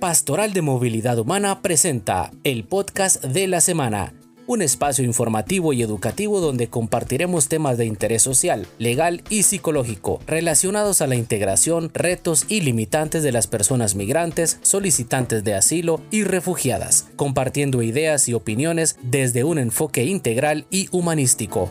Pastoral de Movilidad Humana presenta el podcast de la semana, un espacio informativo y educativo donde compartiremos temas de interés social, legal y psicológico relacionados a la integración, retos y limitantes de las personas migrantes, solicitantes de asilo y refugiadas, compartiendo ideas y opiniones desde un enfoque integral y humanístico.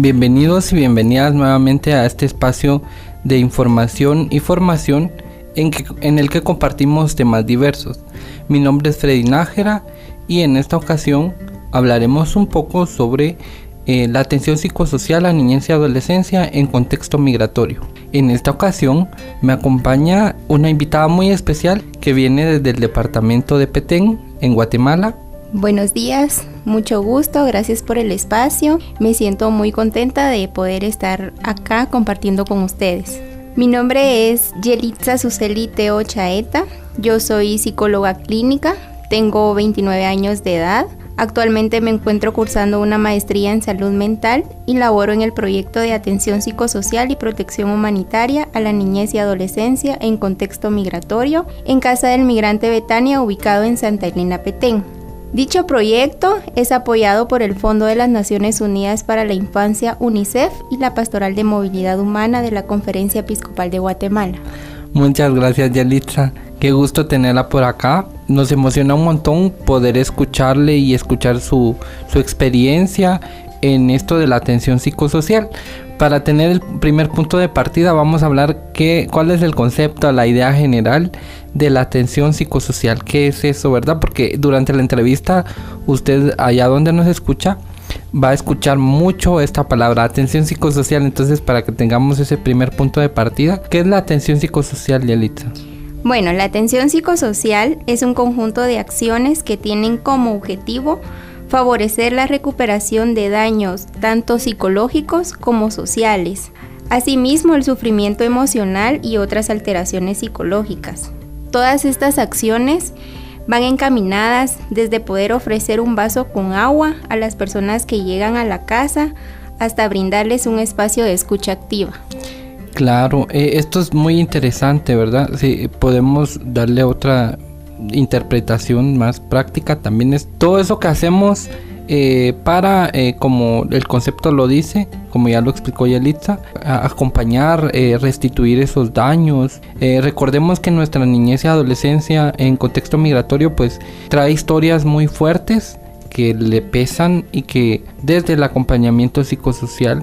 Bienvenidos y bienvenidas nuevamente a este espacio de información y formación en, el que compartimos temas diversos. Mi nombre es Freddy Nájera y en esta ocasión hablaremos un poco sobre eh, la atención psicosocial a niñez y adolescencia en contexto migratorio. En esta ocasión me acompaña una invitada muy especial que viene desde el departamento de Petén, en Guatemala, Buenos días, mucho gusto, gracias por el espacio. Me siento muy contenta de poder estar acá compartiendo con ustedes. Mi nombre es Yelitza Suseli Teo Chaeta. Yo soy psicóloga clínica, tengo 29 años de edad. Actualmente me encuentro cursando una maestría en salud mental y laboro en el proyecto de atención psicosocial y protección humanitaria a la niñez y adolescencia en contexto migratorio en Casa del Migrante Betania ubicado en Santa Elena Petén. Dicho proyecto es apoyado por el Fondo de las Naciones Unidas para la Infancia UNICEF y la Pastoral de Movilidad Humana de la Conferencia Episcopal de Guatemala. Muchas gracias Yalitza, qué gusto tenerla por acá. Nos emociona un montón poder escucharle y escuchar su, su experiencia en esto de la atención psicosocial. Para tener el primer punto de partida vamos a hablar qué, cuál es el concepto, la idea general de la atención psicosocial. ¿Qué es eso, verdad? Porque durante la entrevista usted allá donde nos escucha va a escuchar mucho esta palabra, atención psicosocial. Entonces para que tengamos ese primer punto de partida, ¿qué es la atención psicosocial, Yelitza? Bueno, la atención psicosocial es un conjunto de acciones que tienen como objetivo favorecer la recuperación de daños tanto psicológicos como sociales, asimismo el sufrimiento emocional y otras alteraciones psicológicas. Todas estas acciones van encaminadas desde poder ofrecer un vaso con agua a las personas que llegan a la casa hasta brindarles un espacio de escucha activa. Claro, eh, esto es muy interesante, ¿verdad? Si podemos darle otra interpretación más práctica también es todo eso que hacemos eh, para, eh, como el concepto lo dice, como ya lo explicó Yalitza, acompañar, eh, restituir esos daños. recordemos que nuestra niñez y adolescencia en contexto migratorio pues trae historias muy fuertes que le pesan y que desde el acompañamiento psicosocial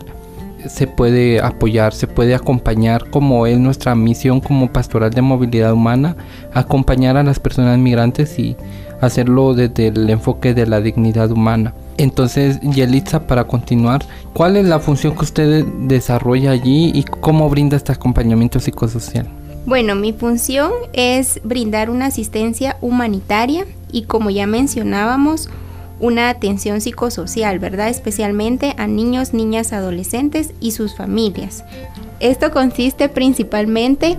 se puede apoyar, se puede acompañar como es nuestra misión como pastoral de movilidad humana, acompañar a las personas migrantes y hacerlo desde el enfoque de la dignidad humana. Entonces, Yelitza, para continuar, ¿cuál es la función que usted desarrolla allí y cómo brinda este acompañamiento psicosocial? Bueno, mi función es brindar una asistencia humanitaria y como ya mencionábamos, una atención psicosocial, ¿verdad? Especialmente a niños, niñas, adolescentes y sus familias. Esto consiste principalmente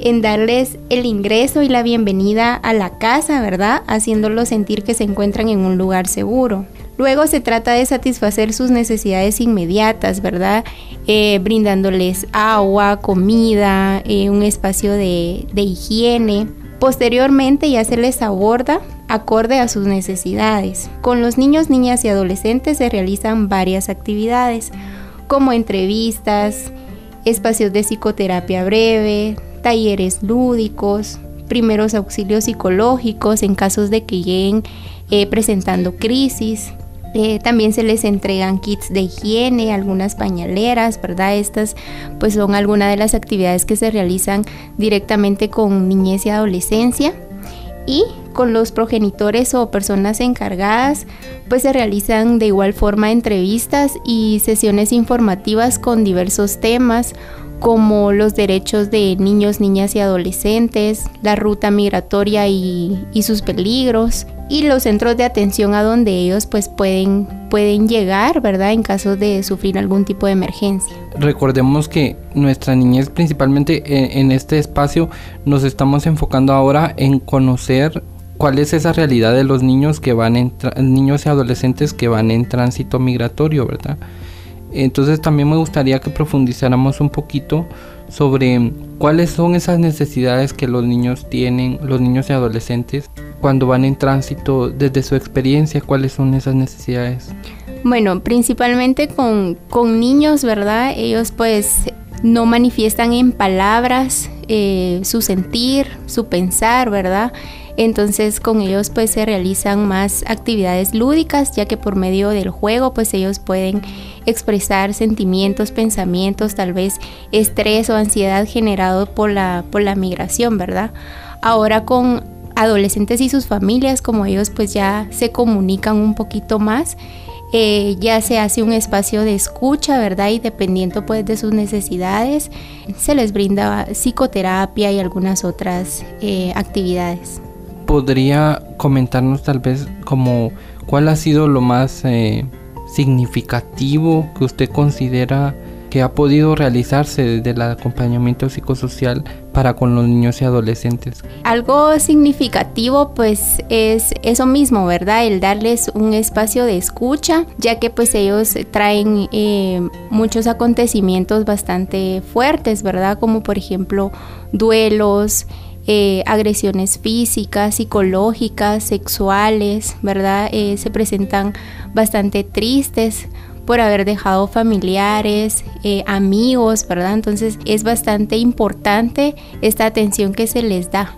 en darles el ingreso y la bienvenida a la casa, ¿verdad? Haciéndolos sentir que se encuentran en un lugar seguro. Luego se trata de satisfacer sus necesidades inmediatas, ¿verdad? Eh, brindándoles agua, comida, eh, un espacio de, de higiene. Posteriormente ya se les aborda acorde a sus necesidades. Con los niños, niñas y adolescentes se realizan varias actividades como entrevistas, espacios de psicoterapia breve, talleres lúdicos, primeros auxilios psicológicos en casos de que lleguen eh, presentando crisis. Eh, también se les entregan kits de higiene, algunas pañaleras, ¿verdad? Estas pues son algunas de las actividades que se realizan directamente con niñez y adolescencia. Y con los progenitores o personas encargadas, pues se realizan de igual forma entrevistas y sesiones informativas con diversos temas como los derechos de niños, niñas y adolescentes, la ruta migratoria y, sus peligros y los centros de atención a donde ellos pues pueden, pueden llegar, ¿verdad? En caso de sufrir algún tipo de emergencia. Recordemos que nuestra niñez principalmente en este espacio nos estamos enfocando ahora en conocer cuál es esa realidad de los niños que van en niños y adolescentes que van en tránsito migratorio, ¿verdad? Entonces también me gustaría que profundizáramos un poquito sobre cuáles son esas necesidades que los niños tienen, los niños y adolescentes, cuando van en tránsito, desde su experiencia, cuáles son esas necesidades. Bueno, principalmente con, con niños, ¿verdad? Ellos pues no manifiestan en palabras eh, su sentir, su pensar, ¿verdad? Entonces con ellos pues se realizan más actividades lúdicas, ya que por medio del juego pues ellos pueden expresar sentimientos, pensamientos, tal vez estrés o ansiedad generado por la, por la migración, ¿verdad? Ahora con adolescentes y sus familias, como ellos pues ya se comunican un poquito más, eh, ya se hace un espacio de escucha, ¿verdad? Y dependiendo pues de sus necesidades, se les brinda psicoterapia y algunas otras eh, actividades podría comentarnos tal vez como cuál ha sido lo más eh, significativo que usted considera que ha podido realizarse desde el acompañamiento psicosocial para con los niños y adolescentes? Algo significativo pues es eso mismo, ¿verdad? El darles un espacio de escucha, ya que pues ellos traen eh, muchos acontecimientos bastante fuertes, ¿verdad? Como por ejemplo duelos, eh, agresiones físicas, psicológicas, sexuales, ¿verdad? Eh, se presentan bastante tristes por haber dejado familiares, eh, amigos, ¿verdad? Entonces es bastante importante esta atención que se les da.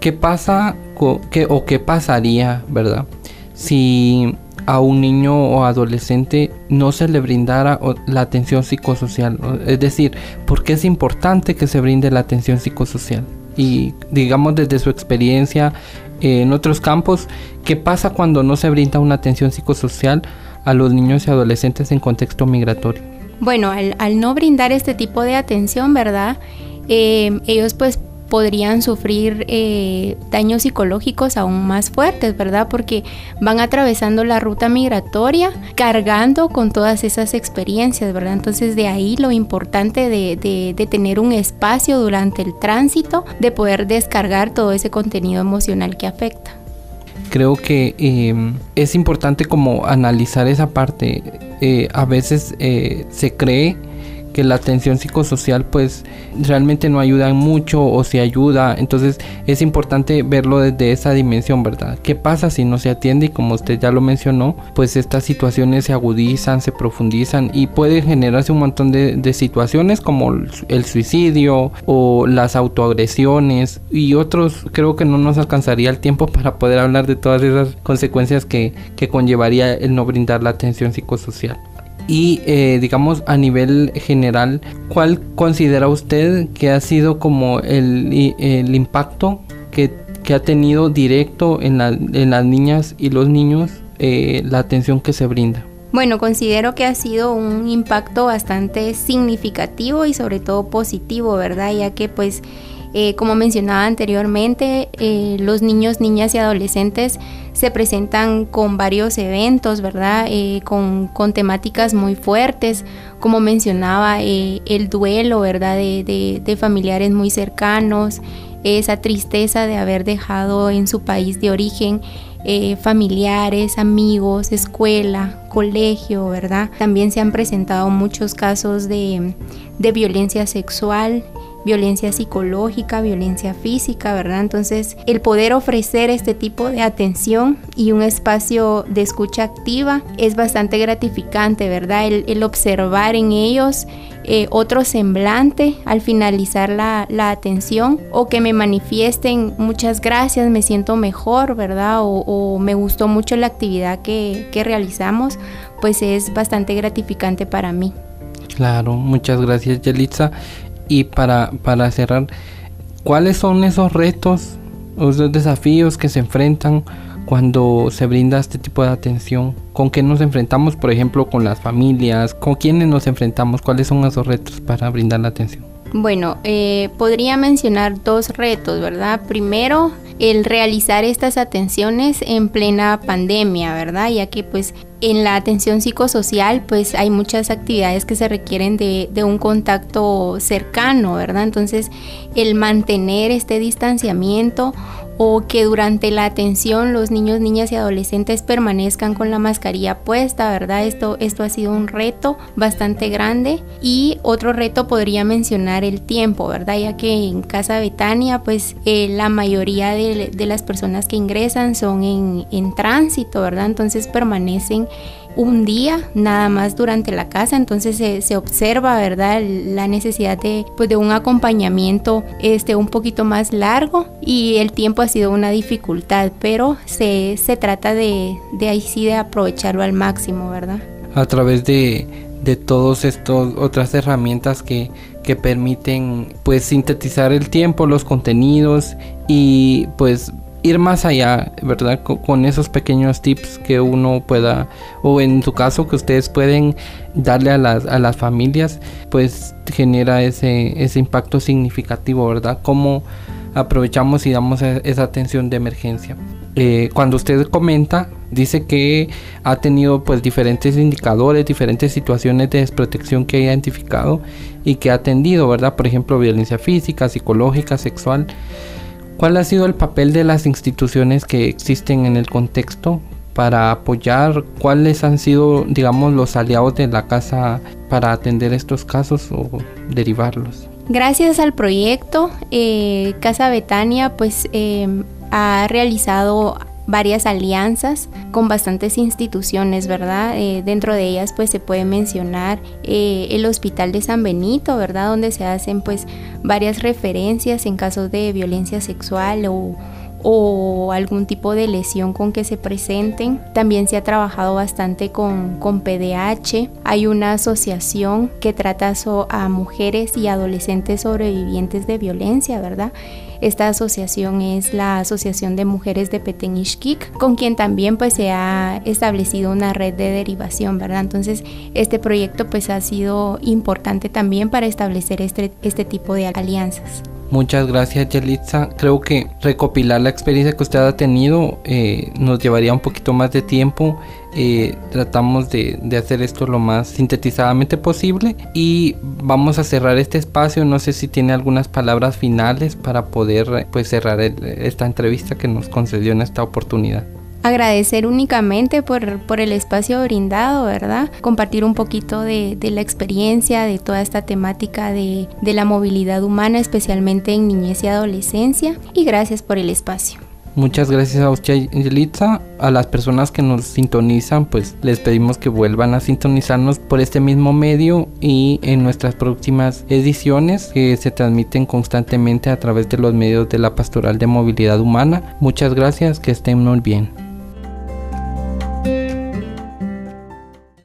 ¿Qué pasa o qué pasaría, verdad? Si a un niño o adolescente no se le brindara la atención psicosocial. Es decir, ¿por qué es importante que se brinde la atención psicosocial? y digamos desde su experiencia en otros campos, ¿qué pasa cuando no se brinda una atención psicosocial a los niños y adolescentes en contexto migratorio? Bueno, al, no brindar este tipo de atención, ¿verdad? Eh, ellos pues podrían sufrir eh, daños psicológicos aún más fuertes, ¿verdad? Porque van atravesando la ruta migratoria cargando con todas esas experiencias, ¿verdad? Entonces de ahí lo importante de, tener un espacio durante el tránsito, de poder descargar todo ese contenido emocional que afecta. Creo que em, es importante como analizar esa parte. Eh, a veces eh, se cree que la atención psicosocial pues realmente no ayuda mucho o si ayuda. Entonces es importante verlo desde esa dimensión verdad qué pasa si no se atiende y como usted ya lo mencionó pues estas situaciones se agudizan se profundizan y puede generarse un montón de, de situaciones como el suicidio o las autoagresiones. Y otros creo que no nos alcanzaría el tiempo para poder hablar de todas esas consecuencias que, que conllevaría el no brindar la atención psicosocial y eh, digamos a nivel general, ¿cuál considera usted que ha sido como el, el impacto que, que, ha tenido directo en, la, en, las niñas y los niños eh, la atención que se brinda? Bueno, considero que ha sido un impacto bastante significativo y sobre todo positivo, ¿verdad? Ya que pues eh, como mencionaba anteriormente, eh, los niños, niñas y adolescentes se presentan con varios eventos, ¿verdad? Eh, con, temáticas muy fuertes, como mencionaba, el duelo, ¿verdad? De, familiares muy cercanos, esa tristeza de haber dejado en su país de origen familiares, amigos, escuela, colegio, ¿verdad? También se han presentado muchos casos de violencia sexual violencia psicológica, violencia física, ¿verdad? Entonces, el poder ofrecer este tipo de atención y un espacio de escucha activa es bastante gratificante, ¿verdad? El, observar en ellos eh, otro semblante al finalizar la, atención o que me manifiesten muchas gracias, me siento mejor, ¿verdad? O, me gustó mucho la actividad que, que realizamos, pues es bastante gratificante para mí. Claro, muchas gracias Yelitza. Y para, para cerrar, ¿cuáles son esos retos, esos desafíos que se enfrentan cuando se brinda este tipo de atención? ¿Con qué nos enfrentamos, por ejemplo, con las familias? ¿Con quiénes nos enfrentamos? ¿Cuáles son esos retos para brindar la atención? Bueno, eh, podría mencionar dos retos, ¿verdad? Primero, el realizar estas atenciones en plena pandemia, ¿verdad? Ya que pues en la atención psicosocial pues hay muchas actividades que se requieren de, un contacto cercano, ¿verdad? Entonces el mantener este distanciamiento o que durante la atención los niños, niñas y adolescentes permanezcan con la mascarilla puesta, ¿verdad? Esto, esto ha sido un reto bastante grande y otro reto podría mencionar el tiempo, ¿verdad? Ya que en Casa Betania pues eh, la mayoría de, de, las personas que ingresan son en, en tránsito, ¿verdad? Entonces permanecen un día nada más durante la casa, entonces se, observa, ¿verdad? La necesidad de, pues, de un acompañamiento este, un poquito más largo y el tiempo ha sido una dificultad, pero se, se trata de, de ahí sí de aprovecharlo al máximo, ¿verdad? A través de, de todas estas otras herramientas que, que permiten pues sintetizar el tiempo, los contenidos y pues ir más allá, ¿verdad? Con, esos pequeños tips que uno pueda, o en su caso que ustedes pueden darle a las, a las familias, pues genera ese, ese impacto significativo, ¿verdad? Cómo aprovechamos y damos e, esa atención de emergencia. Eh, cuando usted comenta, dice que ha tenido pues diferentes indicadores, diferentes situaciones de desprotección que ha identificado y que ha atendido, ¿verdad? Por ejemplo, violencia física, psicológica, sexual. ¿Cuál ha sido el papel de las instituciones que existen en el contexto para apoyar? ¿Cuáles han sido, digamos, los aliados de la casa para atender estos casos o derivarlos? Gracias al proyecto, eh, Casa Betania pues eh, ha realizado varias alianzas con bastantes instituciones, ¿verdad? Eh, dentro de ellas pues se puede mencionar eh, el Hospital de San Benito, ¿verdad? Donde se hacen pues varias referencias en casos de violencia sexual o, o algún tipo de lesión con que se presenten. También se ha trabajado bastante con, con PDH. Hay una asociación que trata a mujeres y adolescentes sobrevivientes de violencia, ¿verdad? Esta asociación es la Asociación de Mujeres de Petenishkik, con quien también pues se ha establecido una red de derivación, ¿verdad? Entonces este proyecto pues ha sido importante también para establecer este, este tipo de alianzas. Muchas gracias Yelitza. Creo que recopilar la experiencia que usted ha tenido eh, nos llevaría un poquito más de tiempo. Eh, tratamos de, hacer esto lo más sintetizadamente posible y vamos a cerrar este espacio. No sé si tiene algunas palabras finales para poder pues, cerrar esta entrevista que nos concedió en esta oportunidad agradecer únicamente por, por, el espacio brindado, ¿verdad? Compartir un poquito de, de la experiencia, de toda esta temática de, de la movilidad humana, especialmente en niñez y adolescencia. Y gracias por el espacio. Muchas gracias a usted, Angelita. A las personas que nos sintonizan, pues les pedimos que vuelvan a sintonizarnos por este mismo medio y en nuestras próximas ediciones que se transmiten constantemente a través de los medios de la Pastoral de Movilidad Humana. Muchas gracias, que estén muy bien.